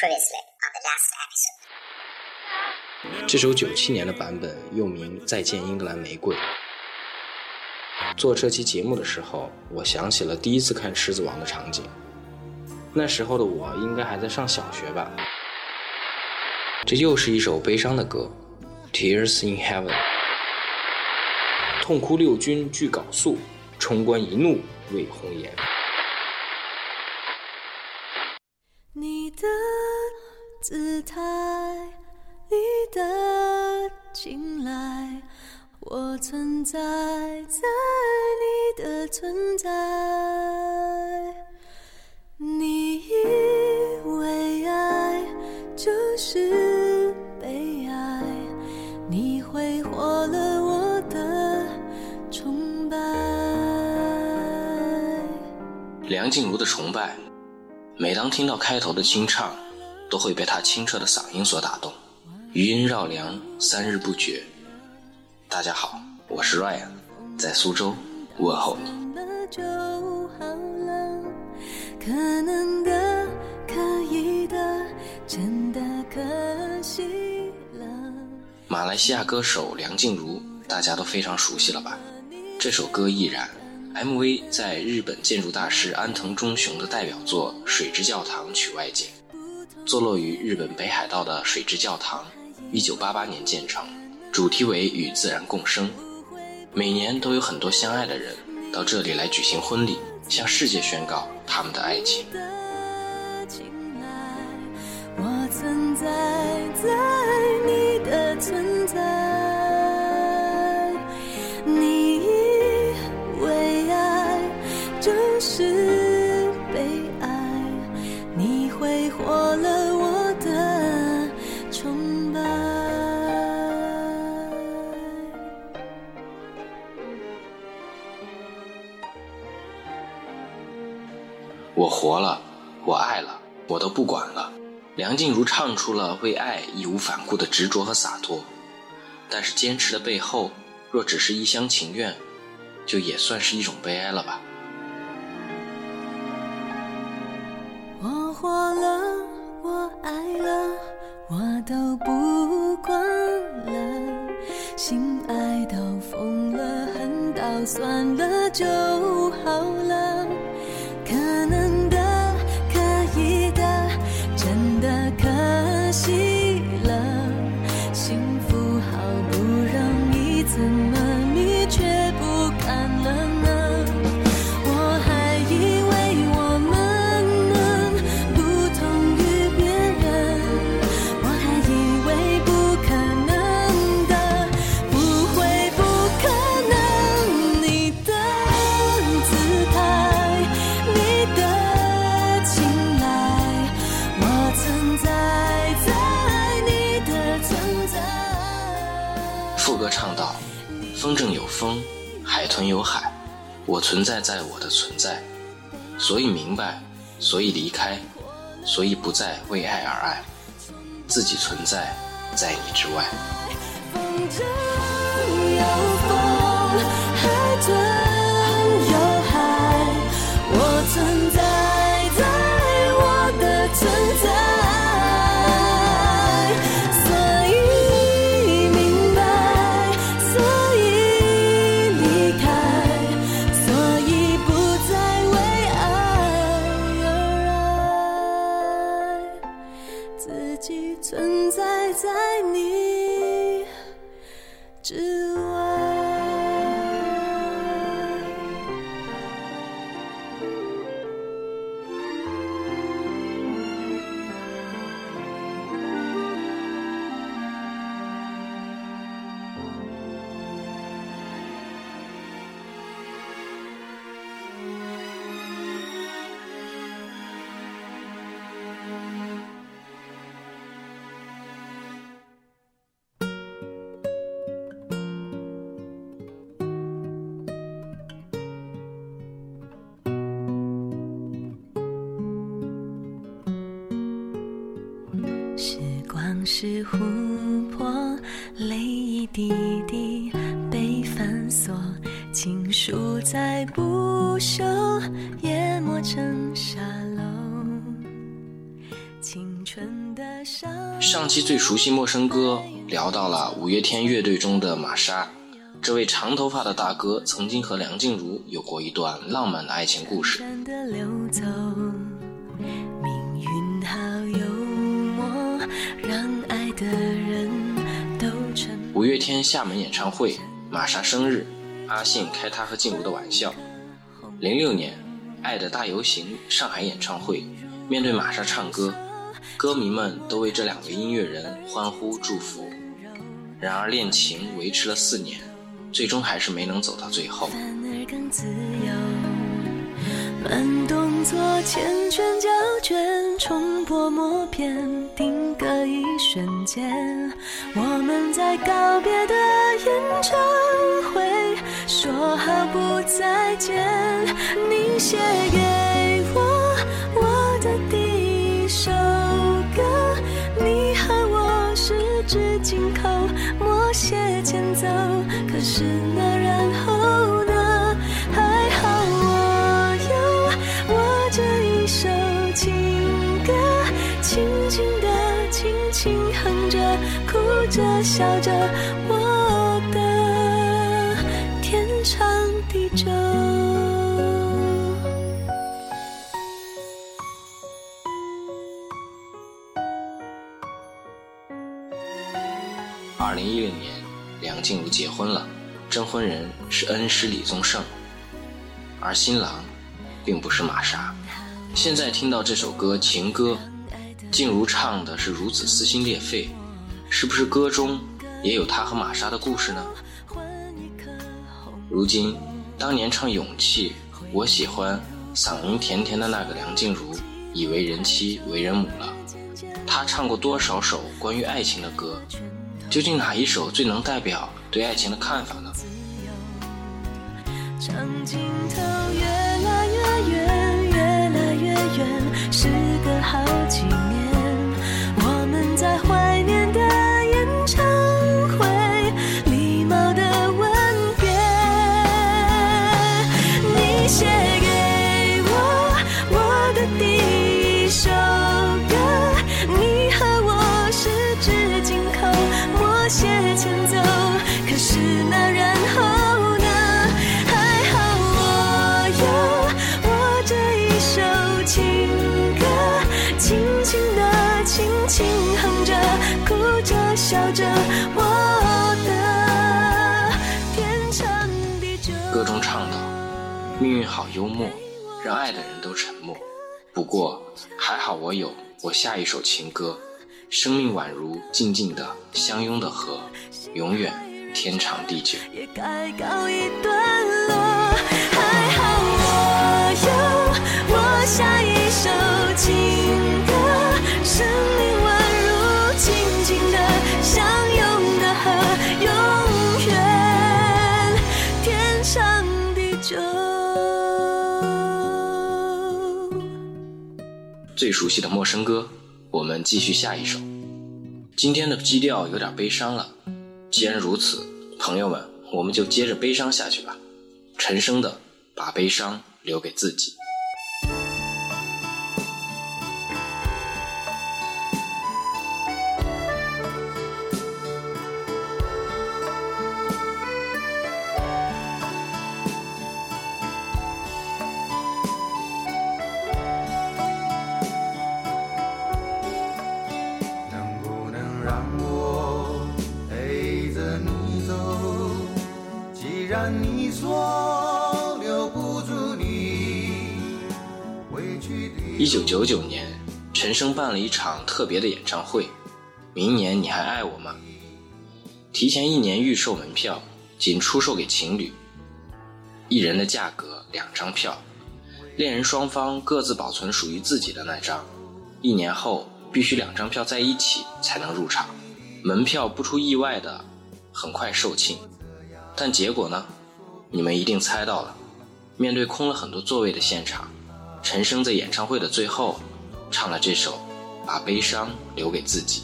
Previously on the last episode，这首九七年的版本又名《再见英格兰玫瑰》。做这期节目的时候，我想起了第一次看《狮子王》的场景。那时候的我应该还在上小学吧。这又是一首悲伤的歌，《Tears in Heaven》。痛哭六军俱缟素，冲冠一怒为红颜。你的姿态，你的青睐，我存在在你的存在。你以为爱就是被爱，你挥霍了我的崇拜。梁静茹的崇拜。每当听到开头的清唱，都会被他清澈的嗓音所打动，余音绕梁，三日不绝。大家好，我是 Ryan，在苏州问候你。马来西亚歌手梁静茹，大家都非常熟悉了吧？这首歌亦然。MV 在日本建筑大师安藤忠雄的代表作《水之教堂》取外景，坐落于日本北海道的水之教堂一九八八年建成，主题为与自然共生。每年都有很多相爱的人到这里来举行婚礼，向世界宣告他们的爱情。活了，我爱了，我都不管了。梁静茹唱出了为爱义无反顾的执着和洒脱，但是坚持的背后，若只是一厢情愿，就也算是一种悲哀了吧。我活了，我爱了，我都不管了。心爱到疯了，恨到算了就好了。我存在在我的存在，所以明白，所以离开，所以不再为爱而爱，自己存在在你之外。风筝有风，存在在你。是琥珀，泪一滴滴被反锁，情书再不朽，淹没成沙漏。青上期最熟悉陌生歌，聊到了五月天乐队中的玛莎。这位长头发的大哥曾经和梁静茹有过一段浪漫的爱情故事。五月天厦门演唱会，玛莎生日，阿信开他和静茹的玩笑。零六年，爱的大游行上海演唱会，面对玛莎唱歌，歌迷们都为这两个音乐人欢呼祝福。然而恋情维持了四年。最终还是没能走到最后。动作缱绻胶卷，重播默片，定格一瞬间。我们在告别的演唱会，说好不再见。你写给我我的第一首歌，你和我十指紧扣，默写前奏。可是那然后轻轻地轻轻哼着，哭着笑着，我的天长地久。二零一零年，梁静茹结婚了。证婚人是恩师李宗盛，而新郎并不是玛莎。现在听到这首歌《情歌》，静茹唱的是如此撕心裂肺，是不是歌中也有她和玛莎的故事呢？如今，当年唱《勇气》，我喜欢嗓音甜甜的那个梁静茹，已为人妻、为人母了。她唱过多少首关于爱情的歌？究竟哪一首最能代表对爱情的看法呢？长镜头越来越远，越来越远，时运好幽默，让爱的人都沉默。不过还好我有我下一首情歌，生命宛如静静的相拥的河，永远。”天长地久。也该告一段最熟悉的陌生歌，我们继续下一首。今天的基调有点悲伤了。既然如此，朋友们，我们就接着悲伤下去吧。陈升的《把悲伤留给自己》。你说留不住你。一九九九年，陈升办了一场特别的演唱会，《明年你还爱我吗》。提前一年预售门票，仅出售给情侣，一人的价格两张票，恋人双方各自保存属于自己的那张，一年后必须两张票在一起才能入场。门票不出意外的很快售罄，但结果呢？你们一定猜到了，面对空了很多座位的现场，陈升在演唱会的最后，唱了这首《把悲伤留给自己》。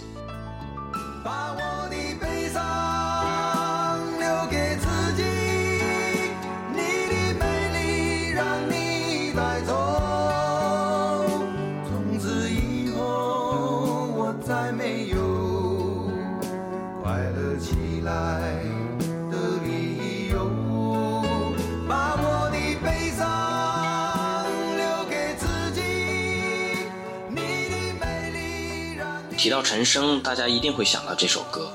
提到陈升，大家一定会想到这首歌，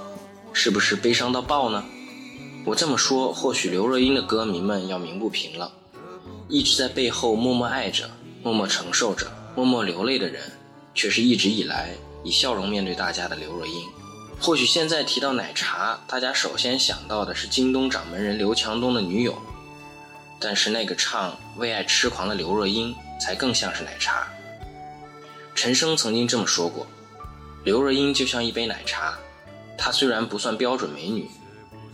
是不是悲伤到爆呢？我这么说，或许刘若英的歌迷们要鸣不平了。一直在背后默默爱着、默默承受着、默默流泪的人，却是一直以来以笑容面对大家的刘若英。或许现在提到奶茶，大家首先想到的是京东掌门人刘强东的女友，但是那个唱《为爱痴狂》的刘若英，才更像是奶茶。陈升曾经这么说过：“刘若英就像一杯奶茶，她虽然不算标准美女。”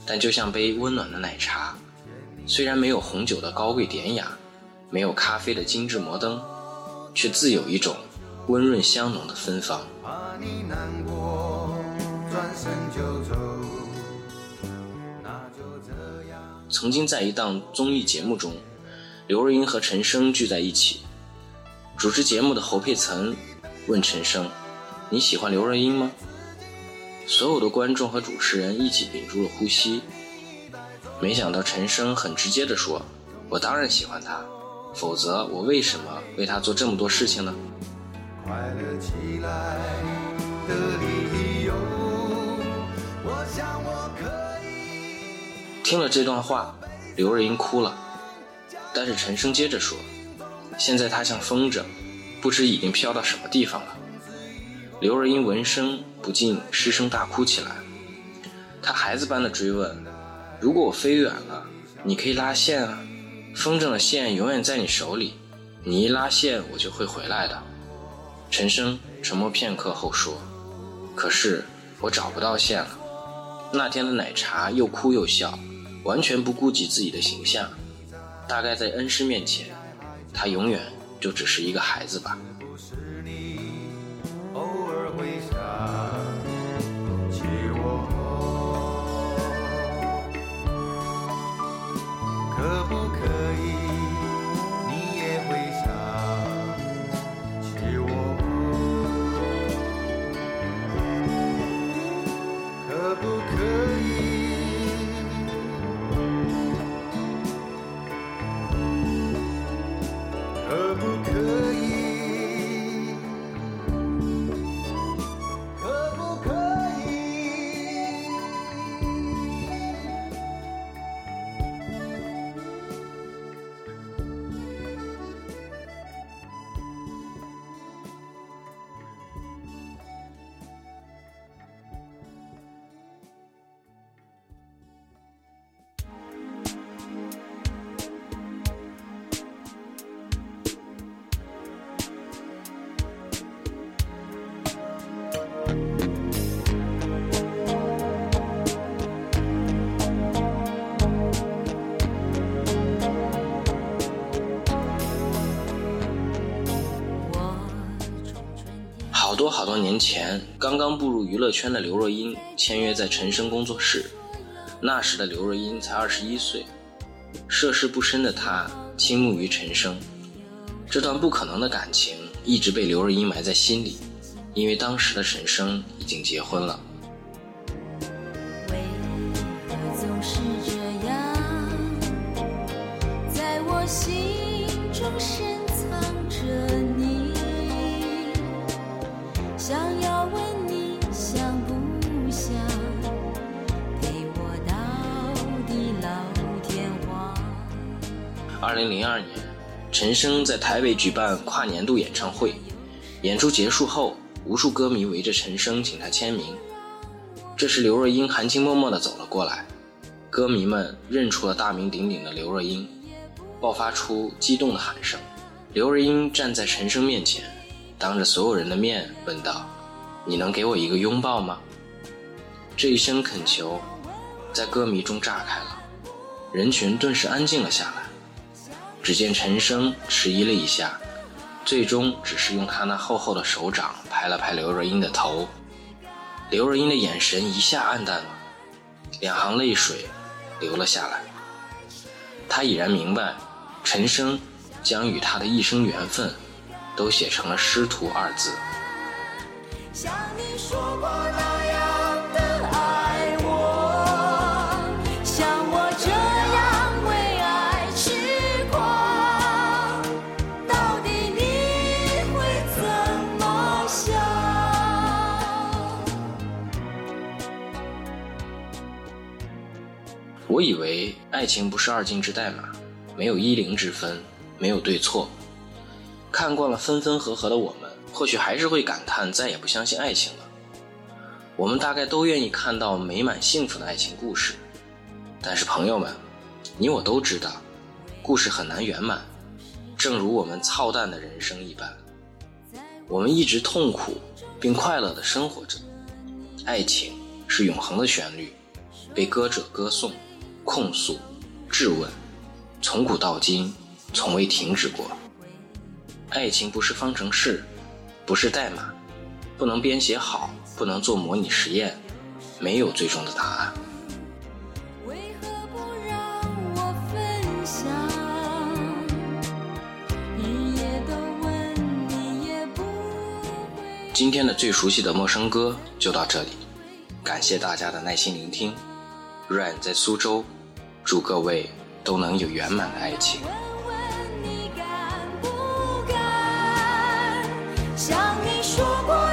但就像杯温暖的奶茶，虽然没有红酒的高贵典雅，没有咖啡的精致摩登，却自有一种温润香浓的芬芳。曾经在一档综艺节目中，刘若英和陈升聚在一起，主持节目的侯佩岑问陈升：“你喜欢刘若英吗？”所有的观众和主持人一起屏住了呼吸。没想到陈升很直接地说：“我当然喜欢她，否则我为什么为她做这么多事情呢？”快乐起来听了这段话，刘若英哭了。但是陈升接着说：“现在她像风筝，不知已经飘到什么地方了。”刘若英闻声不禁失声大哭起来，她孩子般的追问：“如果我飞远了，你可以拉线啊，风筝的线永远在你手里，你一拉线，我就会回来的。”陈升沉默片刻后说：“可是我找不到线了。”那天的奶茶又哭又笑，完全不顾及自己的形象，大概在恩师面前，他永远就只是一个孩子吧。年前，刚刚步入娱乐圈的刘若英签约在陈升工作室。那时的刘若英才二十一岁，涉世不深的她倾慕于陈升。这段不可能的感情一直被刘若英埋在心里，因为当时的陈升已经结婚了。零零二年，陈升在台北举办跨年度演唱会，演出结束后，无数歌迷围着陈升请他签名。这时，刘若英含情脉脉地走了过来，歌迷们认出了大名鼎鼎的刘若英，爆发出激动的喊声。刘若英站在陈升面前，当着所有人的面问道：“你能给我一个拥抱吗？”这一声恳求，在歌迷中炸开了，人群顿时安静了下来。只见陈升迟疑了一下，最终只是用他那厚厚的手掌拍了拍刘若英的头。刘若英的眼神一下暗淡了，两行泪水流了下来。她已然明白，陈升将与她的一生缘分，都写成了师徒二字。想你说过我以为爱情不是二进制代码，没有一零之分，没有对错。看惯了分分合合的我们，或许还是会感叹再也不相信爱情了。我们大概都愿意看到美满幸福的爱情故事，但是朋友们，你我都知道，故事很难圆满，正如我们操蛋的人生一般。我们一直痛苦并快乐的生活着，爱情是永恒的旋律，被歌者歌颂。控诉、质问，从古到今，从未停止过。爱情不是方程式，不是代码，不能编写好，不能做模拟实验，没有最终的答案。今天的最熟悉的陌生歌就到这里，感谢大家的耐心聆听。Ran 在苏州。祝各位都能有圆满的爱情。问问你敢不敢？像你说过。